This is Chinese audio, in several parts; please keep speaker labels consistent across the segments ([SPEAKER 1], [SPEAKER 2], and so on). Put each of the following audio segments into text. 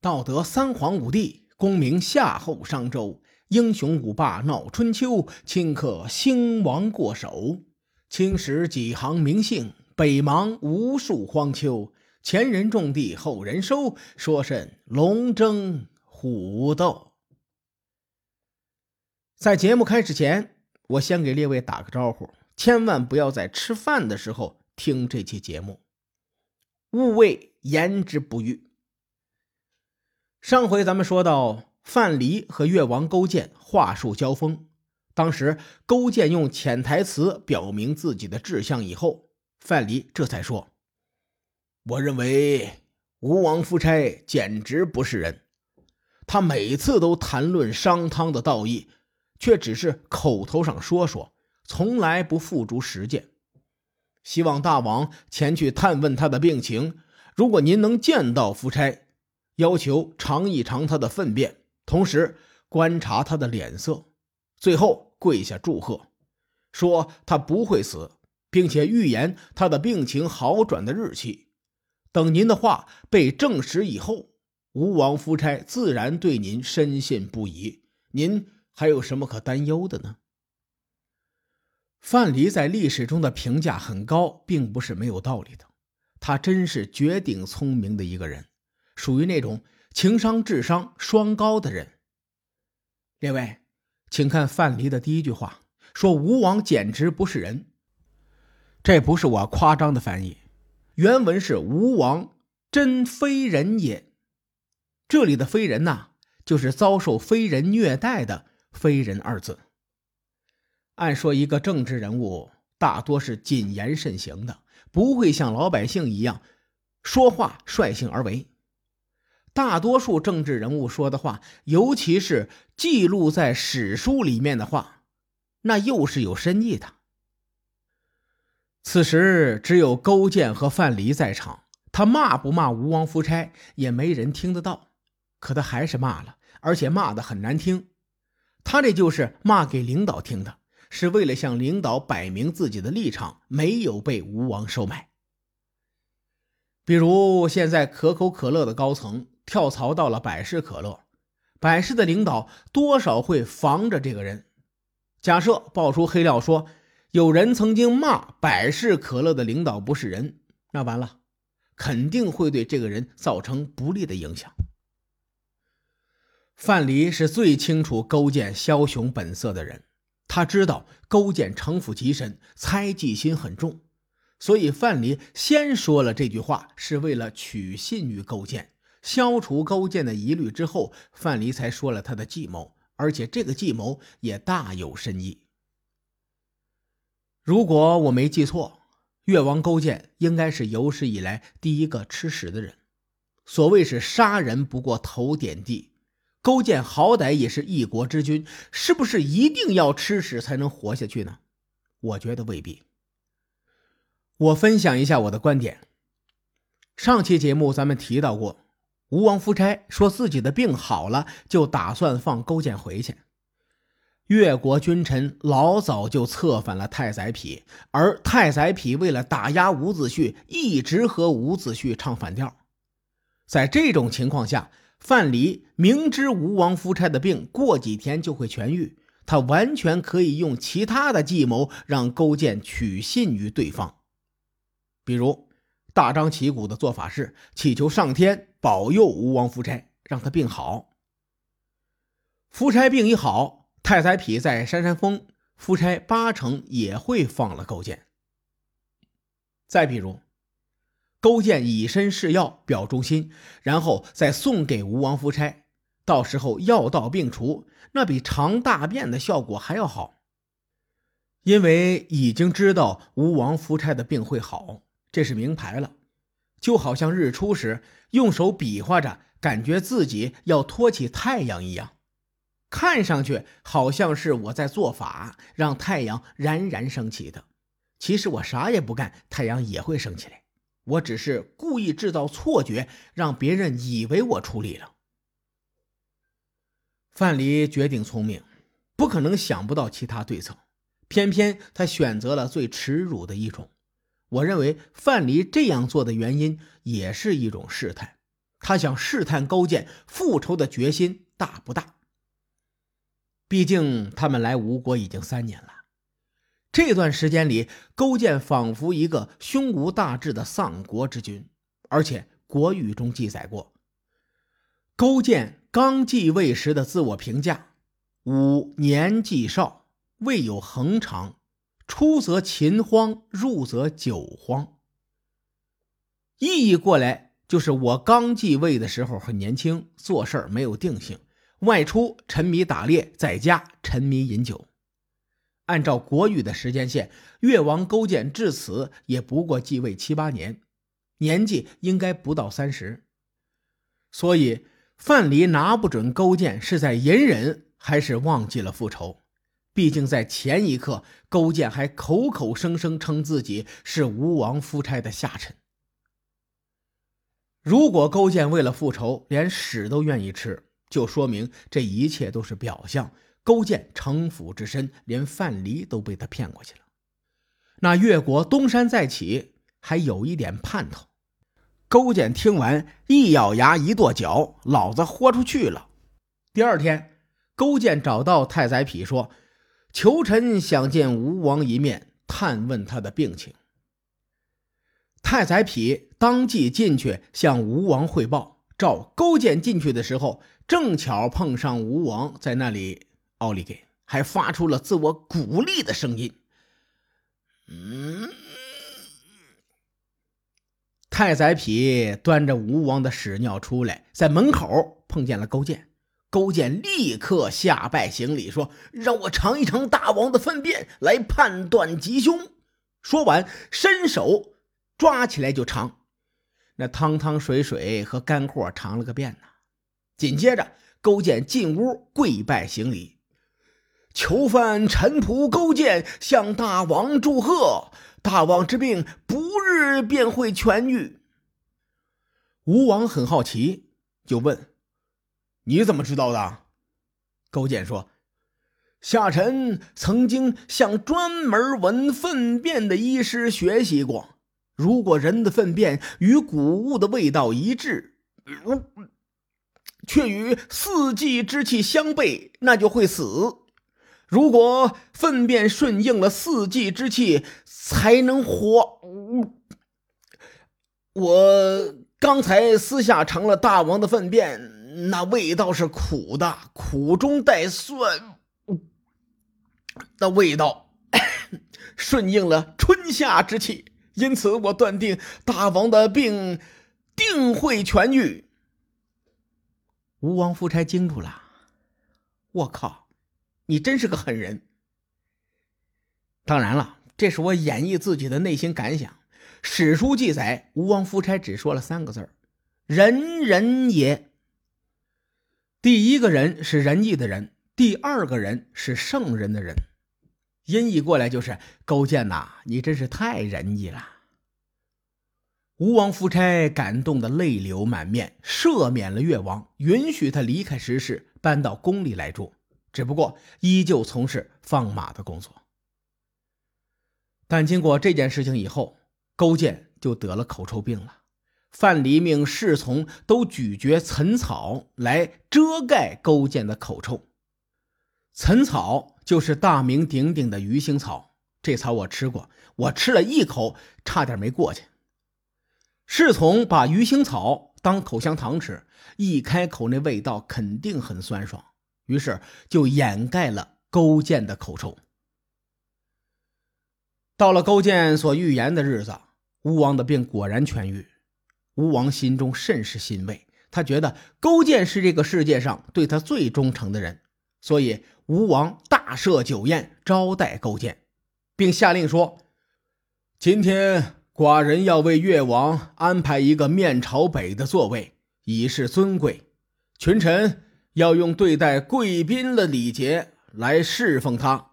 [SPEAKER 1] 道德三皇五帝，功名夏后商周，英雄五霸闹春秋，顷刻兴亡过手。青史几行名姓，北邙无数荒丘。前人种地，后人收，说甚龙争虎斗？在节目开始前，我先给列位打个招呼，千万不要在吃饭的时候听这期节目，勿谓言之不预。上回咱们说到，范蠡和越王勾践话术交锋。当时勾践用潜台词表明自己的志向以后，范蠡这才说：“我认为吴王夫差简直不是人，他每次都谈论商汤的道义，却只是口头上说说，从来不付诸实践。希望大王前去探问他的病情，如果您能见到夫差，要求尝一尝他的粪便，同时观察他的脸色，最后。”跪下祝贺，说他不会死，并且预言他的病情好转的日期。等您的话被证实以后，吴王夫差自然对您深信不疑。您还有什么可担忧的呢？范蠡在历史中的评价很高，并不是没有道理的。他真是绝顶聪明的一个人，属于那种情商、智商双高的人。列位。请看范蠡的第一句话，说吴王简直不是人。这不是我夸张的翻译，原文是吴王真非人也。这里的非人呐，就是遭受非人虐待的非人二字。按说一个政治人物大多是谨言慎行的，不会像老百姓一样说话率性而为。大多数政治人物说的话，尤其是记录在史书里面的话，那又是有深意的。此时只有勾践和范蠡在场，他骂不骂吴王夫差也没人听得到，可他还是骂了，而且骂的很难听。他这就是骂给领导听的，是为了向领导摆明自己的立场，没有被吴王收买。比如现在可口可乐的高层。跳槽到了百事可乐，百事的领导多少会防着这个人。假设爆出黑料说有人曾经骂百事可乐的领导不是人，那完了，肯定会对这个人造成不利的影响。范蠡是最清楚勾践枭雄本色的人，他知道勾践城府极深，猜忌心很重，所以范蠡先说了这句话，是为了取信于勾践。消除勾践的疑虑之后，范蠡才说了他的计谋，而且这个计谋也大有深意。如果我没记错，越王勾践应该是有史以来第一个吃屎的人。所谓是杀人不过头点地，勾践好歹也是一国之君，是不是一定要吃屎才能活下去呢？我觉得未必。我分享一下我的观点。上期节目咱们提到过。吴王夫差说自己的病好了，就打算放勾践回去。越国君臣老早就策反了太宰匹，而太宰匹为了打压伍子胥，一直和伍子胥唱反调。在这种情况下，范蠡明知吴王夫差的病过几天就会痊愈，他完全可以用其他的计谋让勾践取信于对方，比如。大张旗鼓的做法是祈求上天保佑吴王夫差，让他病好。夫差病一好，太宰匹在山山峰，夫差八成也会放了勾践。再比如，勾践以身试药表忠心，然后再送给吴王夫差，到时候药到病除，那比尝大便的效果还要好。因为已经知道吴王夫差的病会好。这是明牌了，就好像日出时用手比划着，感觉自己要托起太阳一样，看上去好像是我在做法让太阳冉冉升起的。其实我啥也不干，太阳也会升起来。我只是故意制造错觉，让别人以为我出力了。范蠡绝顶聪明，不可能想不到其他对策，偏偏他选择了最耻辱的一种。我认为范蠡这样做的原因也是一种试探，他想试探勾践复仇的决心大不大。毕竟他们来吴国已经三年了，这段时间里，勾践仿佛一个胸无大志的丧国之君，而且国语中记载过，勾践刚继位时的自我评价：“吾年纪少，未有恒长，出则秦荒，入则酒荒。”意义过来就是我刚继位的时候很年轻，做事儿没有定性。外出沉迷打猎，在家沉迷饮酒。按照国语的时间线，越王勾践至此也不过继位七八年，年纪应该不到三十。所以范蠡拿不准勾践是在隐忍还是忘记了复仇。毕竟在前一刻，勾践还口口声声称自己是吴王夫差的下臣。如果勾践为了复仇，连屎都愿意吃。就说明这一切都是表象。勾践城府之深，连范蠡都被他骗过去了。那越国东山再起，还有一点盼头。勾践听完，一咬牙，一跺脚：“老子豁出去了！”第二天，勾践找到太宰匹说：“求臣想见吴王一面，探问他的病情。”太宰匹当即进去向吴王汇报。照勾践进去的时候，正巧碰上吴王在那里奥利给，还发出了自我鼓励的声音。嗯，太宰匹端着吴王的屎尿出来，在门口碰见了勾践。勾践立刻下拜行礼，说：“让我尝一尝大王的粪便，来判断吉凶。”说完，伸手抓起来就尝。那汤汤水水和干货尝了个遍呢。紧接着，勾践进屋跪拜行礼，囚犯陈仆勾践向大王祝贺，大王之病不日便会痊愈。吴王很好奇，就问：“你怎么知道的？”勾践说：“下臣曾经向专门闻粪便的医师学习过。”如果人的粪便与谷物的味道一致，却与四季之气相悖，那就会死。如果粪便顺应了四季之气，才能活。我刚才私下尝了大王的粪便，那味道是苦的，苦中带酸，那味道顺应了春夏之气。因此，我断定大王的病定会痊愈。吴王夫差惊住了，我靠，你真是个狠人！当然了，这是我演绎自己的内心感想。史书记载，吴王夫差只说了三个字仁人也。”第一个人是仁义的人，第二个人是圣人的人。音译过来就是勾践呐，你真是太仁义了。吴王夫差感动的泪流满面，赦免了越王，允许他离开石室，搬到宫里来住。只不过依旧从事放马的工作。但经过这件事情以后，勾践就得了口臭病了。范蠡命侍从都咀嚼岑草来遮盖勾践的口臭。岑草。就是大名鼎鼎的鱼腥草，这草我吃过，我吃了一口，差点没过去。侍从把鱼腥草当口香糖吃，一开口那味道肯定很酸爽，于是就掩盖了勾践的口臭。到了勾践所预言的日子，吴王的病果然痊愈，吴王心中甚是欣慰，他觉得勾践是这个世界上对他最忠诚的人。所以，吴王大设酒宴招待勾践，并下令说：“今天寡人要为越王安排一个面朝北的座位，以示尊贵。群臣要用对待贵宾的礼节来侍奉他。”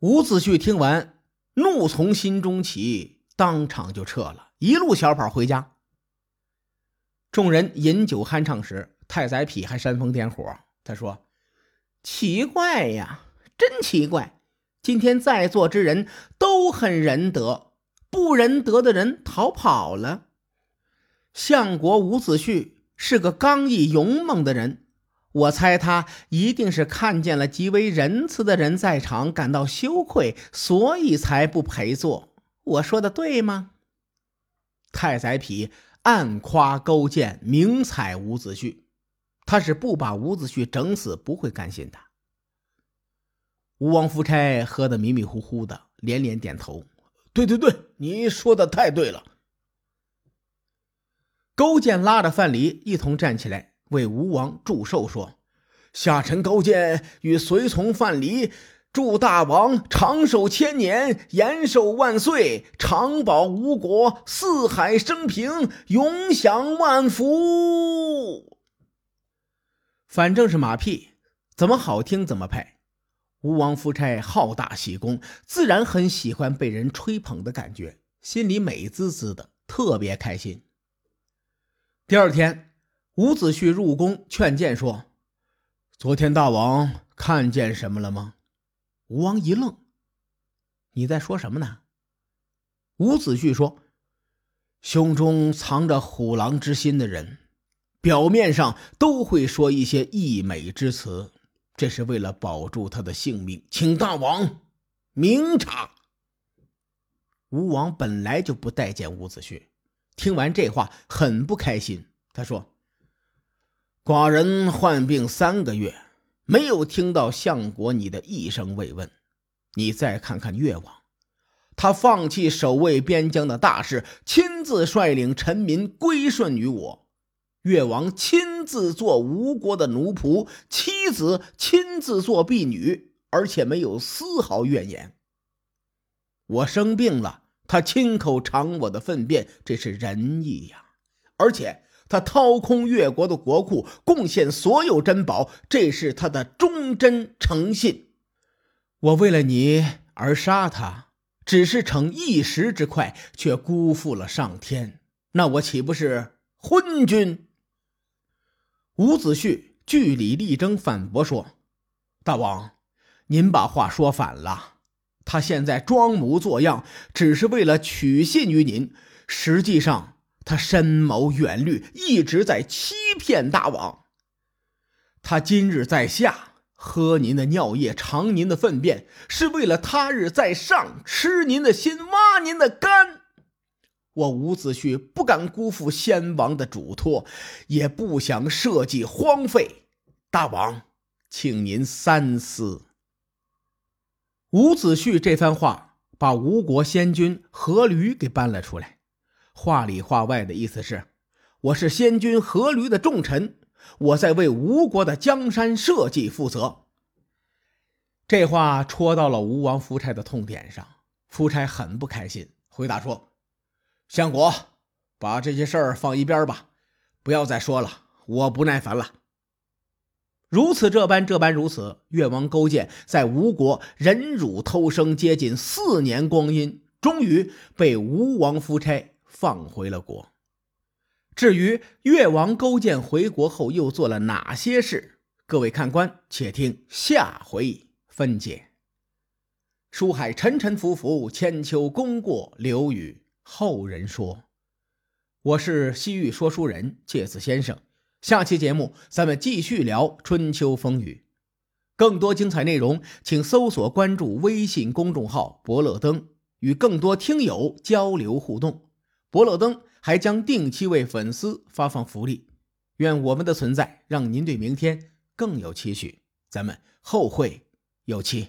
[SPEAKER 1] 伍子胥听完，怒从心中起，当场就撤了，一路小跑回家。众人饮酒酣畅时，太宰匹还煽风点火。他说：“奇怪呀，真奇怪！今天在座之人都很仁德，不仁德的人逃跑了。相国伍子胥是个刚毅勇猛的人，我猜他一定是看见了极为仁慈的人在场，感到羞愧，所以才不陪坐。我说的对吗？太宰匹暗夸勾践明采伍子胥，他是不把伍子胥整死不会甘心的。吴王夫差喝得迷迷糊糊的，连连点头：“对对对，你说的太对了。”勾践拉着范蠡一同站起来，为吴王祝寿，说：“下臣勾践与随从范蠡，祝大王长寿千年，延寿万岁，长保吴国，四海升平，永享万福。”反正是马屁，怎么好听怎么拍。吴王夫差好大喜功，自然很喜欢被人吹捧的感觉，心里美滋滋的，特别开心。第二天，伍子胥入宫劝谏说：“昨天大王看见什么了吗？”吴王一愣：“你在说什么呢？”伍子胥说：“胸中藏着虎狼之心的人，表面上都会说一些溢美之词，这是为了保住他的性命，请大王明察。”吴王本来就不待见伍子胥。听完这话，很不开心。他说：“寡人患病三个月，没有听到相国你的一声慰问。你再看看越王，他放弃守卫边疆的大事，亲自率领臣民归顺于我。越王亲自做吴国的奴仆，妻子亲自做婢女，而且没有丝毫怨言。我生病了。”他亲口尝我的粪便，这是仁义呀！而且他掏空越国的国库，贡献所有珍宝，这是他的忠贞诚信。我为了你而杀他，只是逞一时之快，却辜负了上天。那我岂不是昏君？伍子胥据理力争，反驳说：“大王，您把话说反了。”他现在装模作样，只是为了取信于您。实际上，他深谋远虑，一直在欺骗大王。他今日在下喝您的尿液，尝您的粪便，是为了他日在上吃您的心，挖您的肝。我伍子胥不敢辜负先王的嘱托，也不想设计荒废。大王，请您三思。伍子胥这番话把吴国先君阖闾给搬了出来，话里话外的意思是：我是先君阖闾的重臣，我在为吴国的江山社稷负责。这话戳到了吴王夫差的痛点上，夫差很不开心，回答说：“相国，把这些事儿放一边吧，不要再说了，我不耐烦了。”如此这般，这般如此。越王勾践在吴国忍辱偷生接近四年光阴，终于被吴王夫差放回了国。至于越王勾践回国后又做了哪些事，各位看官且听下回分解。书海沉沉浮浮，千秋功过留与后人说。我是西域说书人介子先生。下期节目，咱们继续聊春秋风雨。更多精彩内容，请搜索关注微信公众号“伯乐灯”，与更多听友交流互动。伯乐灯还将定期为粉丝发放福利。愿我们的存在让您对明天更有期许。咱们后会有期。